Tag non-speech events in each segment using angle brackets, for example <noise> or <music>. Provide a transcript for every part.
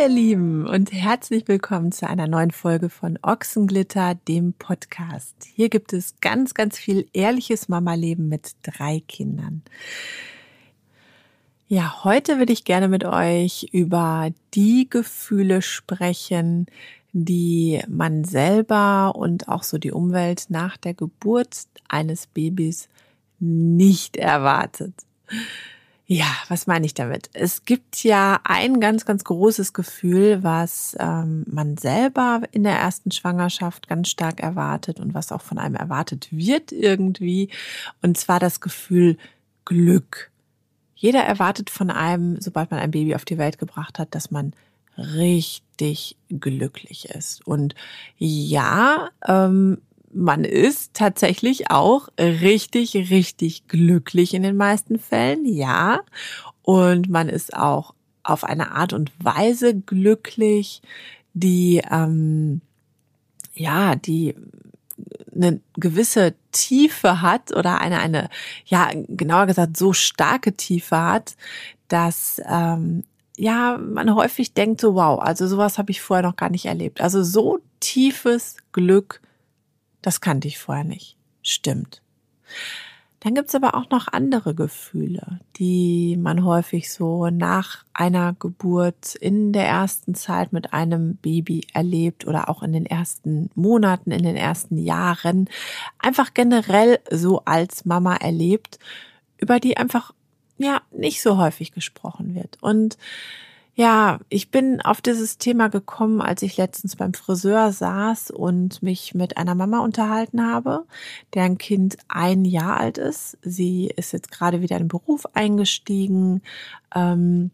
ihr Lieben und herzlich willkommen zu einer neuen Folge von Ochsenglitter, dem Podcast. Hier gibt es ganz, ganz viel ehrliches Mama-Leben mit drei Kindern. Ja, heute würde ich gerne mit euch über die Gefühle sprechen, die man selber und auch so die Umwelt nach der Geburt eines Babys nicht erwartet. Ja, was meine ich damit? Es gibt ja ein ganz, ganz großes Gefühl, was ähm, man selber in der ersten Schwangerschaft ganz stark erwartet und was auch von einem erwartet wird irgendwie. Und zwar das Gefühl Glück. Jeder erwartet von einem, sobald man ein Baby auf die Welt gebracht hat, dass man richtig glücklich ist. Und ja, ähm, man ist tatsächlich auch richtig, richtig glücklich in den meisten Fällen, ja. Und man ist auch auf eine Art und Weise glücklich, die, ähm, ja, die eine gewisse Tiefe hat oder eine, eine, ja, genauer gesagt, so starke Tiefe hat, dass, ähm, ja, man häufig denkt so, wow, also sowas habe ich vorher noch gar nicht erlebt. Also so tiefes Glück das kannte ich vorher nicht. Stimmt. Dann gibt's aber auch noch andere Gefühle, die man häufig so nach einer Geburt in der ersten Zeit mit einem Baby erlebt oder auch in den ersten Monaten, in den ersten Jahren, einfach generell so als Mama erlebt, über die einfach ja nicht so häufig gesprochen wird. Und ja, ich bin auf dieses Thema gekommen, als ich letztens beim Friseur saß und mich mit einer Mama unterhalten habe, deren Kind ein Jahr alt ist. Sie ist jetzt gerade wieder in den Beruf eingestiegen, ähm,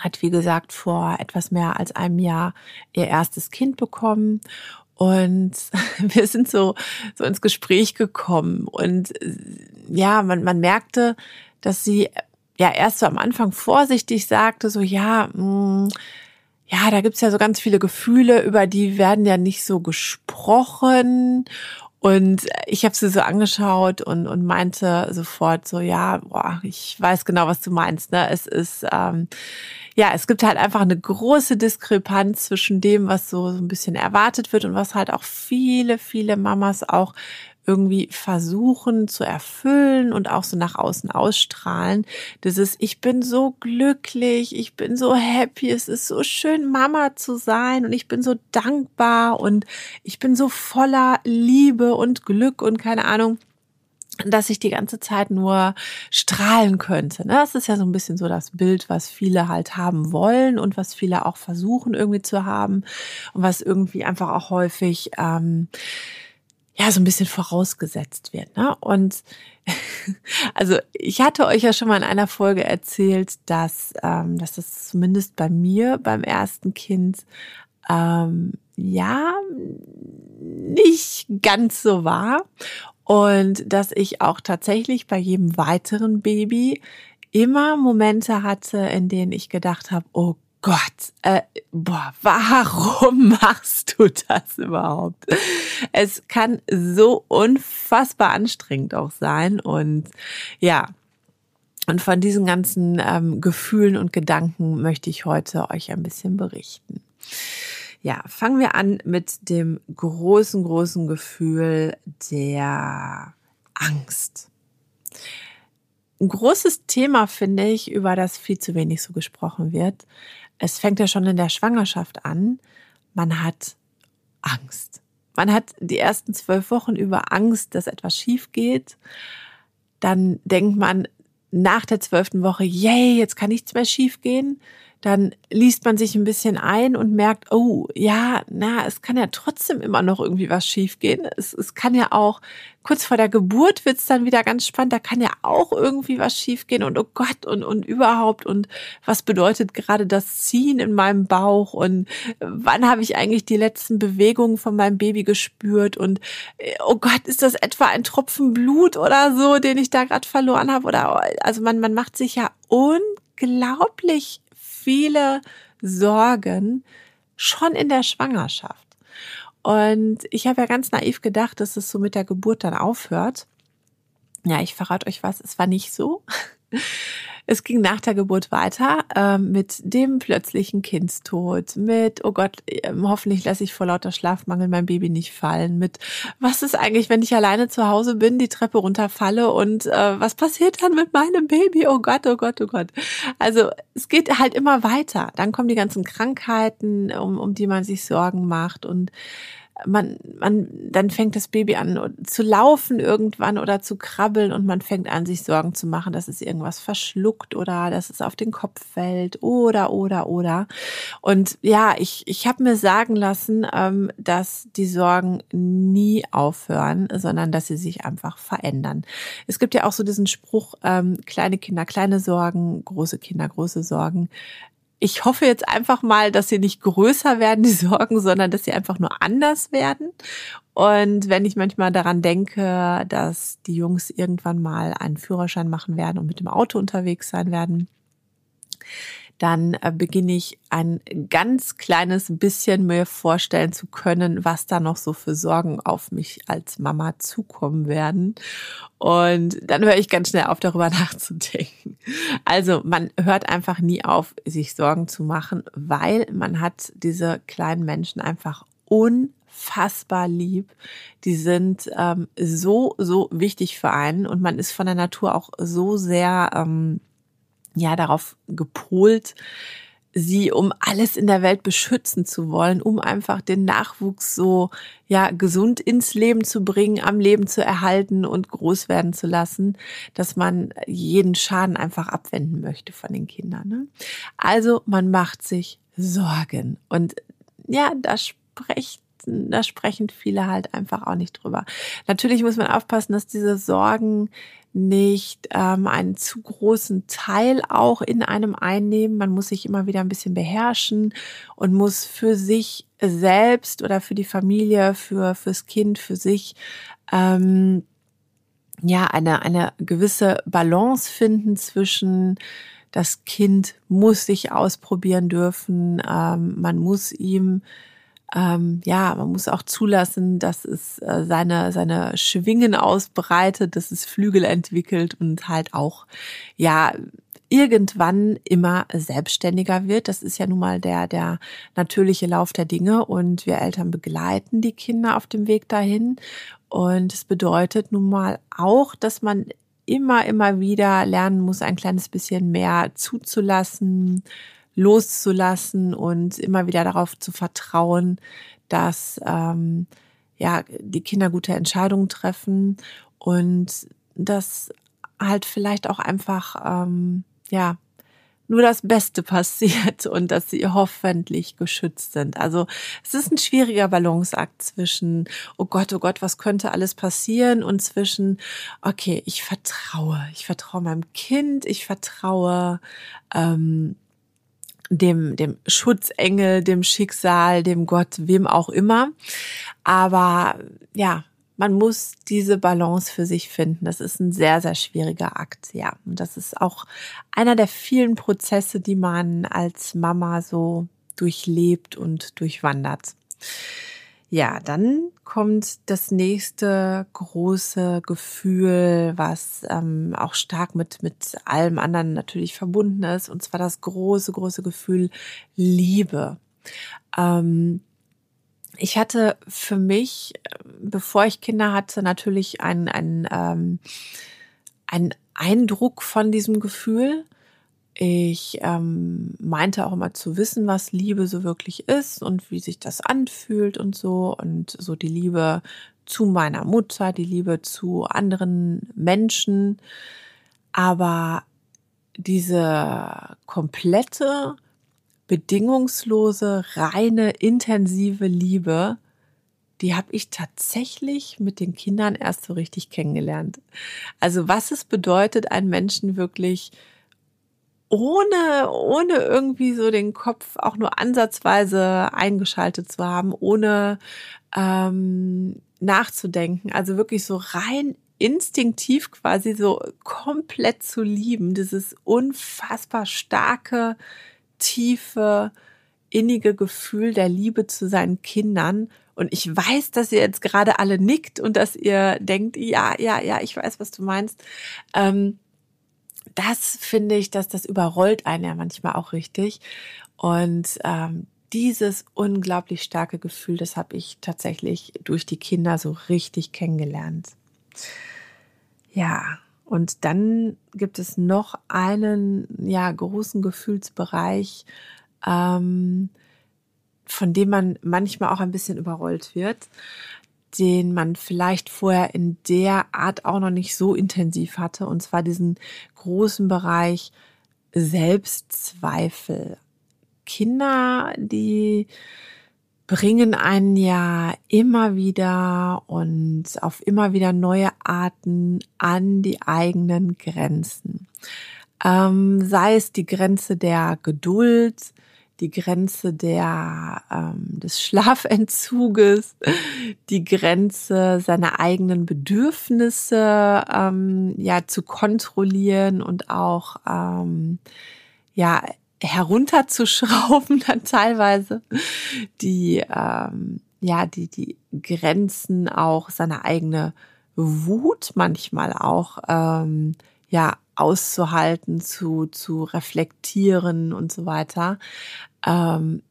hat wie gesagt vor etwas mehr als einem Jahr ihr erstes Kind bekommen und <laughs> wir sind so, so ins Gespräch gekommen und ja, man, man merkte, dass sie ja erst so am Anfang vorsichtig sagte, so ja, mh, mm, ja, da gibt's ja so ganz viele Gefühle, über die werden ja nicht so gesprochen. Und ich habe sie so angeschaut und, und meinte sofort so, ja, boah, ich weiß genau, was du meinst. Ne? Es ist, ähm, ja, es gibt halt einfach eine große Diskrepanz zwischen dem, was so, so ein bisschen erwartet wird und was halt auch viele, viele Mamas auch irgendwie versuchen zu erfüllen und auch so nach außen ausstrahlen. Das ist, ich bin so glücklich, ich bin so happy, es ist so schön, Mama zu sein und ich bin so dankbar und ich bin so voller Liebe und Glück und keine Ahnung dass ich die ganze Zeit nur strahlen könnte. Ne? Das ist ja so ein bisschen so das Bild, was viele halt haben wollen und was viele auch versuchen irgendwie zu haben und was irgendwie einfach auch häufig ähm, ja so ein bisschen vorausgesetzt wird. Ne? Und <laughs> also ich hatte euch ja schon mal in einer Folge erzählt, dass, ähm, dass das zumindest bei mir beim ersten Kind ähm, ja nicht ganz so war und dass ich auch tatsächlich bei jedem weiteren Baby immer Momente hatte, in denen ich gedacht habe, oh Gott, äh, boah, warum <laughs> machst du das überhaupt? Es kann so unfassbar anstrengend auch sein und ja, und von diesen ganzen ähm, Gefühlen und Gedanken möchte ich heute euch ein bisschen berichten. Ja, fangen wir an mit dem großen, großen Gefühl der Angst. Ein großes Thema finde ich, über das viel zu wenig so gesprochen wird, es fängt ja schon in der Schwangerschaft an. Man hat Angst. Man hat die ersten zwölf Wochen über Angst, dass etwas schief geht. Dann denkt man nach der zwölften Woche, yay, jetzt kann nichts mehr schief gehen dann liest man sich ein bisschen ein und merkt, oh ja, na, es kann ja trotzdem immer noch irgendwie was schiefgehen. Es, es kann ja auch, kurz vor der Geburt wird's dann wieder ganz spannend, da kann ja auch irgendwie was schiefgehen und oh Gott und, und überhaupt und was bedeutet gerade das Ziehen in meinem Bauch und wann habe ich eigentlich die letzten Bewegungen von meinem Baby gespürt und oh Gott, ist das etwa ein Tropfen Blut oder so, den ich da gerade verloren habe oder also man, man macht sich ja unglaublich viele Sorgen schon in der Schwangerschaft. Und ich habe ja ganz naiv gedacht, dass es so mit der Geburt dann aufhört. Ja, ich verrate euch was, es war nicht so. Es ging nach der Geburt weiter äh, mit dem plötzlichen Kindstod, mit, oh Gott, äh, hoffentlich lasse ich vor lauter Schlafmangel mein Baby nicht fallen, mit, was ist eigentlich, wenn ich alleine zu Hause bin, die Treppe runterfalle und äh, was passiert dann mit meinem Baby? Oh Gott, oh Gott, oh Gott. Also es geht halt immer weiter. Dann kommen die ganzen Krankheiten, um, um die man sich Sorgen macht und man, man, dann fängt das Baby an zu laufen irgendwann oder zu krabbeln und man fängt an, sich Sorgen zu machen, dass es irgendwas verschluckt oder dass es auf den Kopf fällt oder, oder, oder. Und ja, ich, ich habe mir sagen lassen, ähm, dass die Sorgen nie aufhören, sondern dass sie sich einfach verändern. Es gibt ja auch so diesen Spruch, ähm, kleine Kinder, kleine Sorgen, große Kinder, große Sorgen ich hoffe jetzt einfach mal, dass sie nicht größer werden, die Sorgen, sondern dass sie einfach nur anders werden. Und wenn ich manchmal daran denke, dass die Jungs irgendwann mal einen Führerschein machen werden und mit dem Auto unterwegs sein werden, dann äh, beginne ich ein ganz kleines bisschen mir vorstellen zu können, was da noch so für Sorgen auf mich als Mama zukommen werden. Und dann höre ich ganz schnell auf, darüber <laughs> nachzudenken. Also man hört einfach nie auf, sich Sorgen zu machen, weil man hat diese kleinen Menschen einfach unfassbar lieb. Die sind ähm, so, so wichtig für einen und man ist von der Natur auch so sehr ähm, ja darauf gepolt, sie um alles in der Welt beschützen zu wollen, um einfach den Nachwuchs so ja gesund ins Leben zu bringen, am Leben zu erhalten und groß werden zu lassen, dass man jeden Schaden einfach abwenden möchte von den Kindern. Ne? Also man macht sich Sorgen und ja, da spricht da sprechen viele halt einfach auch nicht drüber. Natürlich muss man aufpassen, dass diese Sorgen nicht ähm, einen zu großen Teil auch in einem einnehmen. Man muss sich immer wieder ein bisschen beherrschen und muss für sich selbst oder für die Familie, für fürs Kind, für sich ähm, ja eine eine gewisse Balance finden zwischen das Kind muss sich ausprobieren dürfen, ähm, man muss ihm ähm, ja, man muss auch zulassen, dass es äh, seine, seine Schwingen ausbreitet, dass es Flügel entwickelt und halt auch, ja, irgendwann immer selbstständiger wird. Das ist ja nun mal der, der natürliche Lauf der Dinge und wir Eltern begleiten die Kinder auf dem Weg dahin. Und es bedeutet nun mal auch, dass man immer, immer wieder lernen muss, ein kleines bisschen mehr zuzulassen, loszulassen und immer wieder darauf zu vertrauen, dass ähm, ja die Kinder gute Entscheidungen treffen und dass halt vielleicht auch einfach ähm, ja nur das Beste <laughs> passiert und dass sie hoffentlich geschützt sind. Also es ist ein schwieriger Balanceakt zwischen, oh Gott, oh Gott, was könnte alles passieren und zwischen, okay, ich vertraue, ich vertraue meinem Kind, ich vertraue ähm, dem, dem Schutzengel, dem Schicksal, dem Gott, wem auch immer. Aber ja, man muss diese Balance für sich finden. Das ist ein sehr, sehr schwieriger Akt, ja. Und das ist auch einer der vielen Prozesse, die man als Mama so durchlebt und durchwandert. Ja, dann kommt das nächste große Gefühl, was ähm, auch stark mit, mit allem anderen natürlich verbunden ist, und zwar das große, große Gefühl Liebe. Ähm, ich hatte für mich, bevor ich Kinder hatte, natürlich einen, einen, ähm, einen Eindruck von diesem Gefühl. Ich ähm, meinte auch immer zu wissen, was Liebe so wirklich ist und wie sich das anfühlt und so. Und so die Liebe zu meiner Mutter, die Liebe zu anderen Menschen. Aber diese komplette, bedingungslose, reine, intensive Liebe, die habe ich tatsächlich mit den Kindern erst so richtig kennengelernt. Also was es bedeutet, einen Menschen wirklich ohne, ohne irgendwie so den Kopf auch nur ansatzweise eingeschaltet zu haben, ohne ähm, nachzudenken. Also wirklich so rein instinktiv quasi so komplett zu lieben. Dieses unfassbar starke, tiefe, innige Gefühl der Liebe zu seinen Kindern. Und ich weiß, dass ihr jetzt gerade alle nickt und dass ihr denkt, ja, ja, ja, ich weiß, was du meinst. Ähm, das finde ich, dass das überrollt einen ja manchmal auch richtig. Und ähm, dieses unglaublich starke Gefühl, das habe ich tatsächlich durch die Kinder so richtig kennengelernt. Ja, und dann gibt es noch einen ja großen Gefühlsbereich, ähm, von dem man manchmal auch ein bisschen überrollt wird, den man vielleicht vorher in der Art auch noch nicht so intensiv hatte, und zwar diesen großen Bereich Selbstzweifel. Kinder, die bringen einen ja immer wieder und auf immer wieder neue Arten an die eigenen Grenzen. Ähm, sei es die Grenze der Geduld, die Grenze der, ähm, des Schlafentzuges, die Grenze seiner eigenen Bedürfnisse ähm, ja zu kontrollieren und auch ähm, ja herunterzuschrauben <laughs> dann teilweise die ähm, ja die die Grenzen auch seine eigene Wut manchmal auch ähm, ja auszuhalten zu zu reflektieren und so weiter ähm,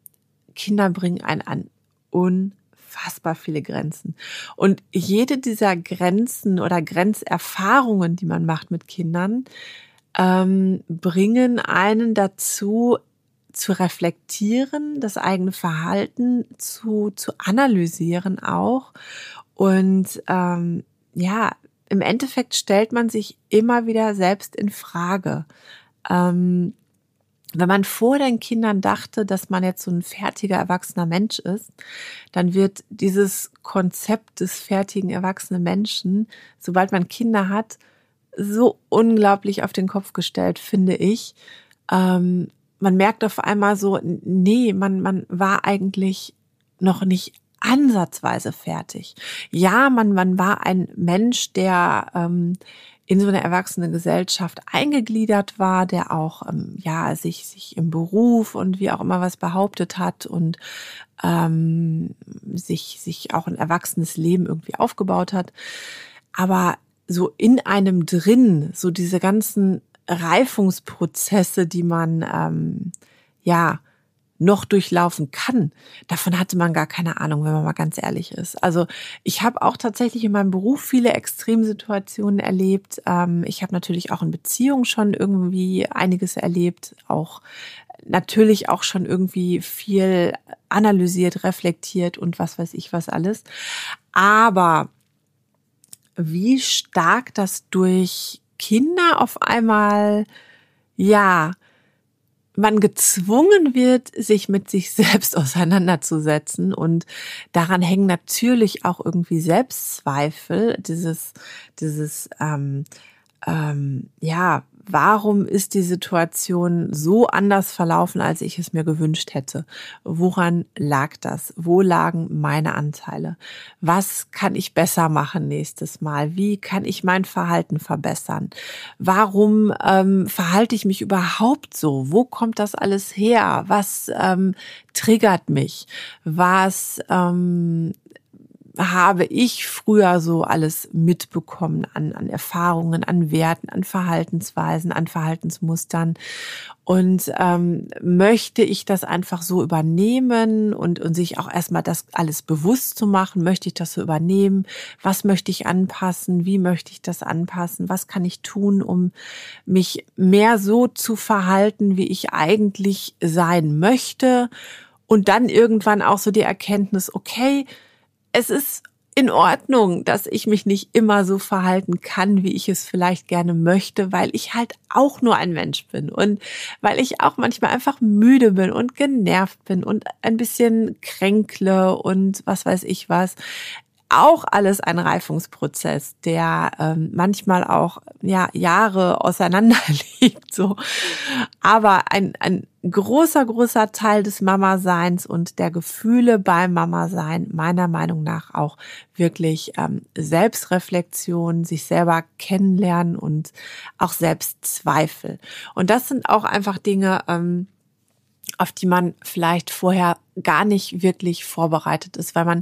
Kinder bringen einen an unfassbar viele Grenzen und jede dieser Grenzen oder Grenzerfahrungen die man macht mit Kindern ähm, bringen einen dazu, zu reflektieren, das eigene Verhalten zu, zu analysieren auch. Und ähm, ja, im Endeffekt stellt man sich immer wieder selbst in Frage. Ähm, wenn man vor den Kindern dachte, dass man jetzt so ein fertiger erwachsener Mensch ist, dann wird dieses Konzept des fertigen erwachsenen Menschen, sobald man Kinder hat, so unglaublich auf den Kopf gestellt, finde ich. Ähm, man merkt auf einmal so, nee, man, man war eigentlich noch nicht ansatzweise fertig. Ja, man, man war ein Mensch, der ähm, in so eine erwachsene Gesellschaft eingegliedert war, der auch ähm, ja sich sich im Beruf und wie auch immer was behauptet hat und ähm, sich sich auch ein erwachsenes Leben irgendwie aufgebaut hat. Aber so in einem drin, so diese ganzen Reifungsprozesse, die man ähm, ja noch durchlaufen kann, davon hatte man gar keine Ahnung, wenn man mal ganz ehrlich ist. Also ich habe auch tatsächlich in meinem Beruf viele Extremsituationen erlebt. Ähm, ich habe natürlich auch in Beziehungen schon irgendwie einiges erlebt, auch natürlich auch schon irgendwie viel analysiert, reflektiert und was weiß ich was alles. Aber wie stark das durch Kinder auf einmal, ja, man gezwungen wird, sich mit sich <laughs> selbst auseinanderzusetzen. Und daran hängen natürlich auch irgendwie Selbstzweifel, dieses, dieses, ähm, ähm, ja, warum ist die Situation so anders verlaufen, als ich es mir gewünscht hätte? Woran lag das? Wo lagen meine Anteile? Was kann ich besser machen nächstes Mal? Wie kann ich mein Verhalten verbessern? Warum ähm, verhalte ich mich überhaupt so? Wo kommt das alles her? Was ähm, triggert mich? Was ähm, habe ich früher so alles mitbekommen an, an Erfahrungen, an Werten, an Verhaltensweisen, an Verhaltensmustern. Und ähm, möchte ich das einfach so übernehmen und, und sich auch erstmal das alles bewusst zu machen, möchte ich das so übernehmen? Was möchte ich anpassen? Wie möchte ich das anpassen? Was kann ich tun, um mich mehr so zu verhalten, wie ich eigentlich sein möchte? Und dann irgendwann auch so die Erkenntnis, okay, es ist in Ordnung, dass ich mich nicht immer so verhalten kann, wie ich es vielleicht gerne möchte, weil ich halt auch nur ein Mensch bin und weil ich auch manchmal einfach müde bin und genervt bin und ein bisschen kränkle und was weiß ich was auch alles ein Reifungsprozess, der ähm, manchmal auch ja Jahre <laughs> auseinander liegt. So, aber ein ein großer großer Teil des Mama-Seins und der Gefühle beim Mama-Sein meiner Meinung nach auch wirklich ähm, Selbstreflexion, sich selber kennenlernen und auch Selbstzweifel. Und das sind auch einfach Dinge. Ähm, auf die man vielleicht vorher gar nicht wirklich vorbereitet ist, weil man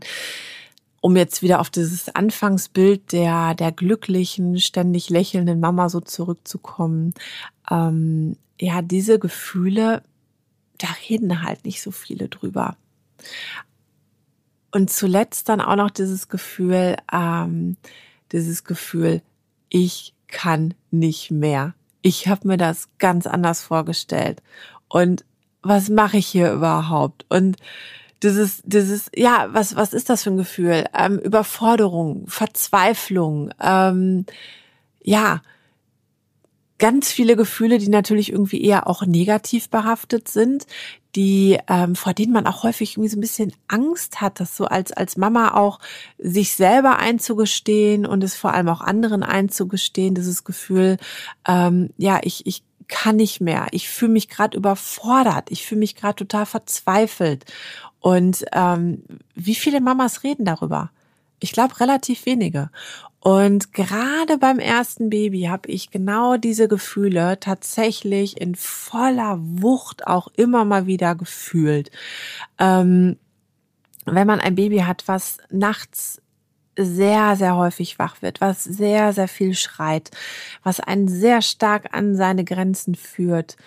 um jetzt wieder auf dieses Anfangsbild der, der glücklichen, ständig lächelnden Mama so zurückzukommen, ähm, ja, diese Gefühle, da reden halt nicht so viele drüber. Und zuletzt dann auch noch dieses Gefühl, ähm, dieses Gefühl, ich kann nicht mehr. Ich habe mir das ganz anders vorgestellt. Und was mache ich hier überhaupt? Und dieses, dieses, ja, was, was ist das für ein Gefühl? Ähm, Überforderung, Verzweiflung, ähm, ja, ganz viele Gefühle, die natürlich irgendwie eher auch negativ behaftet sind, die ähm, vor denen man auch häufig irgendwie so ein bisschen Angst hat, das so als als Mama auch sich selber einzugestehen und es vor allem auch anderen einzugestehen, dieses Gefühl, ähm, ja ich ich kann nicht mehr, ich fühle mich gerade überfordert, ich fühle mich gerade total verzweifelt. Und ähm, wie viele Mamas reden darüber? Ich glaube relativ wenige. Und gerade beim ersten Baby habe ich genau diese Gefühle tatsächlich in voller Wucht auch immer mal wieder gefühlt. Ähm, wenn man ein Baby hat, was nachts sehr, sehr häufig wach wird, was sehr, sehr viel schreit, was einen sehr stark an seine Grenzen führt,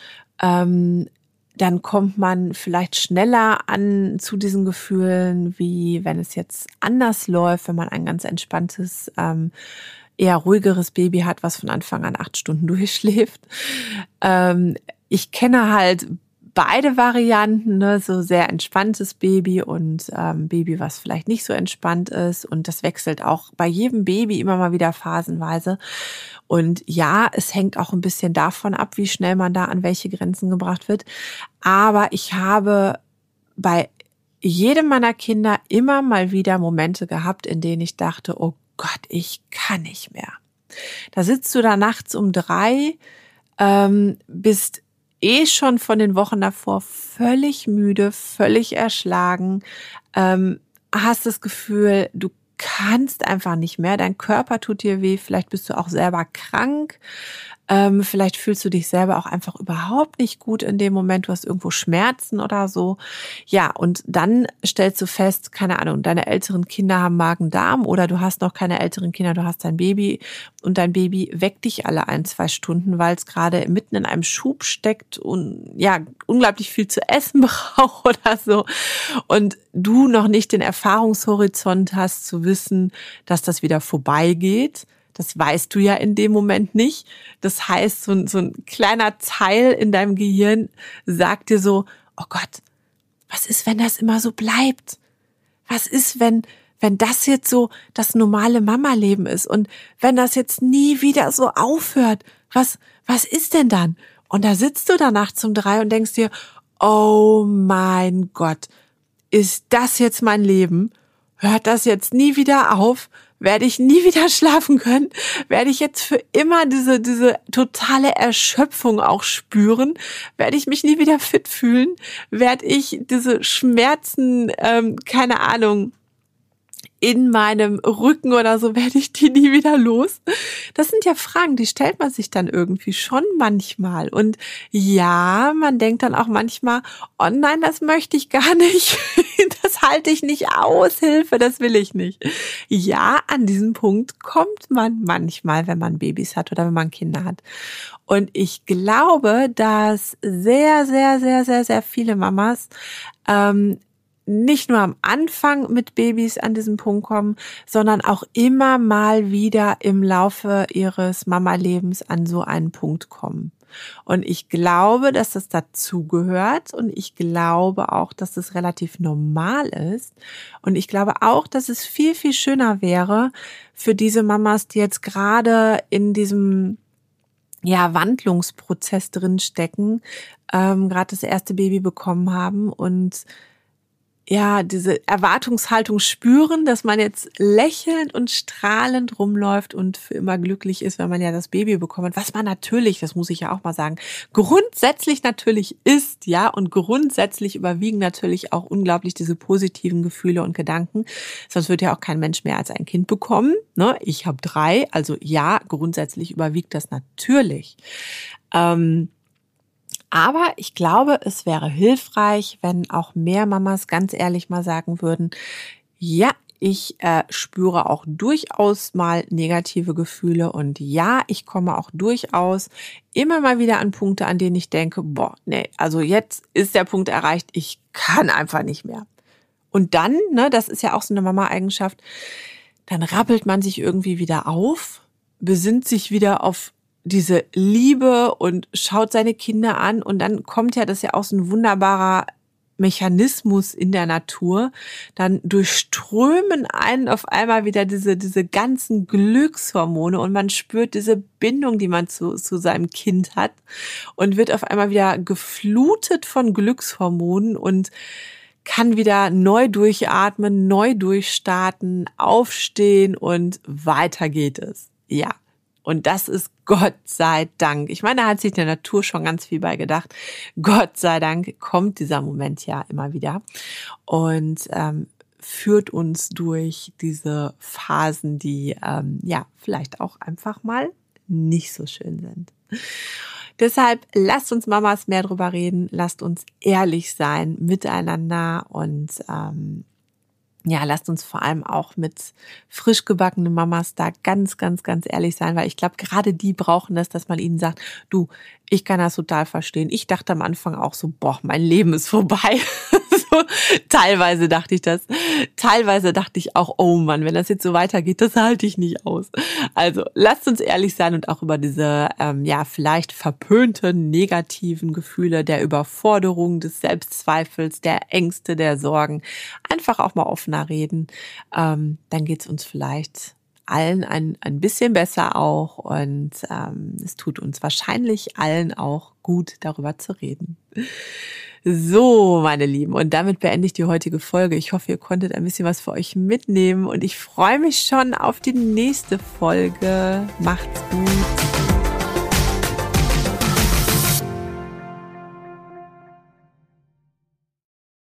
ähm, dann kommt man vielleicht schneller an zu diesen Gefühlen, wie wenn es jetzt anders läuft, wenn man ein ganz entspanntes, ähm, eher ruhigeres Baby hat, was von Anfang an acht Stunden <laughs> durchschläft. Ähm, ich kenne halt beide Varianten, ne? so sehr entspanntes Baby und ähm, Baby, was vielleicht nicht so entspannt ist. Und das wechselt auch bei jedem Baby immer mal wieder phasenweise. Und ja, es hängt auch ein bisschen davon ab, wie schnell man da an welche Grenzen gebracht wird. Aber ich habe bei jedem meiner Kinder immer mal wieder Momente gehabt, in denen ich dachte, oh Gott, ich kann nicht mehr. Da sitzt du da nachts um drei, ähm, bist eh schon von den Wochen davor völlig müde, völlig erschlagen, ähm, hast das Gefühl, du kannst einfach nicht mehr, dein Körper tut dir weh, vielleicht bist du auch selber krank, ähm, vielleicht fühlst du dich selber auch einfach überhaupt nicht gut in dem Moment. Du hast irgendwo Schmerzen oder so. Ja, und dann stellst du fest, keine Ahnung, deine älteren Kinder haben Magen-Darm oder du hast noch keine älteren Kinder, du hast dein Baby und dein Baby weckt dich alle ein, zwei Stunden, weil es gerade mitten in einem Schub steckt und ja, unglaublich viel zu essen <laughs> braucht oder so. Und du noch nicht den Erfahrungshorizont hast zu wissen, dass das wieder vorbeigeht das weißt du ja in dem Moment nicht. Das heißt, so, so ein kleiner Teil in deinem Gehirn sagt dir so, oh Gott, was ist, wenn das immer so bleibt? Was ist, wenn, wenn das jetzt so das normale Mama-Leben ist und wenn das jetzt nie wieder so aufhört? Was, was ist denn dann? Und da sitzt du da nachts um drei und denkst dir, oh mein Gott, ist das jetzt mein Leben? Hört das jetzt nie wieder auf? Werde ich nie <laughs> wieder schlafen können, werde ich jetzt für immer diese, diese totale Erschöpfung auch spüren, werde ich mich nie wieder fit fühlen, werde ich diese Schmerzen, ähm, keine Ahnung, in meinem Rücken oder so werde ich die nie wieder los? Das sind ja Fragen, die stellt man sich dann irgendwie schon manchmal. Und ja, man denkt dann auch manchmal, oh nein, das möchte ich gar nicht. <laughs> Das halte ich nicht aus. Hilfe, das will ich nicht. Ja, an diesen Punkt kommt man manchmal, wenn man Babys hat oder wenn man Kinder hat. Und ich glaube, dass sehr, sehr, sehr, sehr, sehr viele Mamas ähm, nicht nur am Anfang mit Babys an diesen Punkt kommen, sondern auch immer mal wieder im Laufe ihres Mama-Lebens an so einen Punkt kommen. Und ich glaube, dass das dazugehört und ich glaube auch, dass das relativ normal ist. Und ich glaube auch, dass es viel, viel schöner wäre für diese Mamas, die jetzt gerade in diesem ja, Wandlungsprozess drin stecken, ähm, gerade das erste Baby bekommen haben und ja, diese Erwartungshaltung spüren, dass man jetzt lächelnd und strahlend rumläuft und für immer glücklich ist, wenn man ja das Baby bekommt. Was man natürlich, das muss ich ja auch mal sagen, grundsätzlich natürlich ist, ja, und grundsätzlich überwiegen natürlich auch unglaublich diese positiven Gefühle und Gedanken. Sonst wird ja auch kein Mensch mehr als ein Kind bekommen. Ne? Ich habe drei, also ja, grundsätzlich überwiegt das natürlich. Ähm, aber ich glaube, es wäre hilfreich, wenn auch mehr Mamas ganz ehrlich mal sagen würden, ja, ich äh, spüre auch durchaus mal negative Gefühle und ja, ich komme auch durchaus immer mal wieder an Punkte, an denen ich denke, boah, nee, also jetzt ist der Punkt erreicht, ich kann einfach nicht mehr. Und dann, ne, das ist ja auch so eine Mama-Eigenschaft, dann rappelt man sich irgendwie wieder auf, besinnt sich wieder auf diese Liebe und schaut seine Kinder an und dann kommt ja das ja auch so ein wunderbarer Mechanismus in der Natur, dann durchströmen einen auf einmal wieder diese, diese ganzen Glückshormone und man spürt diese Bindung, die man zu, zu seinem Kind hat und wird auf einmal wieder geflutet von Glückshormonen und kann wieder neu durchatmen, neu durchstarten, aufstehen und weiter geht es. Ja. Und das ist Gott sei Dank. Ich meine, da hat sich der Natur schon ganz viel bei gedacht. Gott sei Dank kommt dieser Moment ja immer wieder und ähm, führt uns durch diese Phasen, die ähm, ja vielleicht auch einfach mal nicht so schön sind. Deshalb lasst uns Mamas mehr drüber reden, lasst uns ehrlich sein miteinander und ähm, ja, lasst uns vor allem auch mit frisch gebackenen Mamas da ganz, ganz, ganz ehrlich sein, weil ich glaube, gerade die brauchen das, dass man ihnen sagt, du, ich kann das total verstehen. Ich dachte am Anfang auch so, boah, mein Leben ist vorbei. <laughs> <laughs> teilweise dachte ich das. Teilweise dachte ich auch, oh Mann, wenn das jetzt so weitergeht, das halte ich nicht aus. Also lasst uns ehrlich sein und auch über diese, ähm, ja, vielleicht verpönten negativen Gefühle der Überforderung, des Selbstzweifels, der Ängste, der Sorgen einfach auch mal offener reden. Ähm, dann geht's uns vielleicht allen ein, ein bisschen besser auch und ähm, es tut uns wahrscheinlich allen auch gut, darüber zu reden. So, meine Lieben, und damit beende ich die heutige Folge. Ich hoffe, ihr konntet ein bisschen was für euch mitnehmen und ich freue mich schon auf die nächste Folge. Macht's gut.